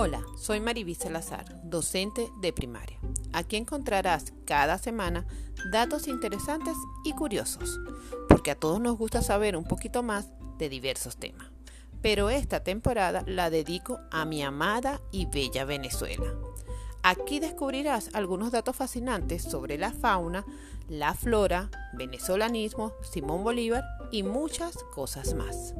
Hola, soy Mariví Salazar, docente de primaria. Aquí encontrarás cada semana datos interesantes y curiosos, porque a todos nos gusta saber un poquito más de diversos temas. Pero esta temporada la dedico a mi amada y bella Venezuela. Aquí descubrirás algunos datos fascinantes sobre la fauna, la flora, venezolanismo, Simón Bolívar y muchas cosas más.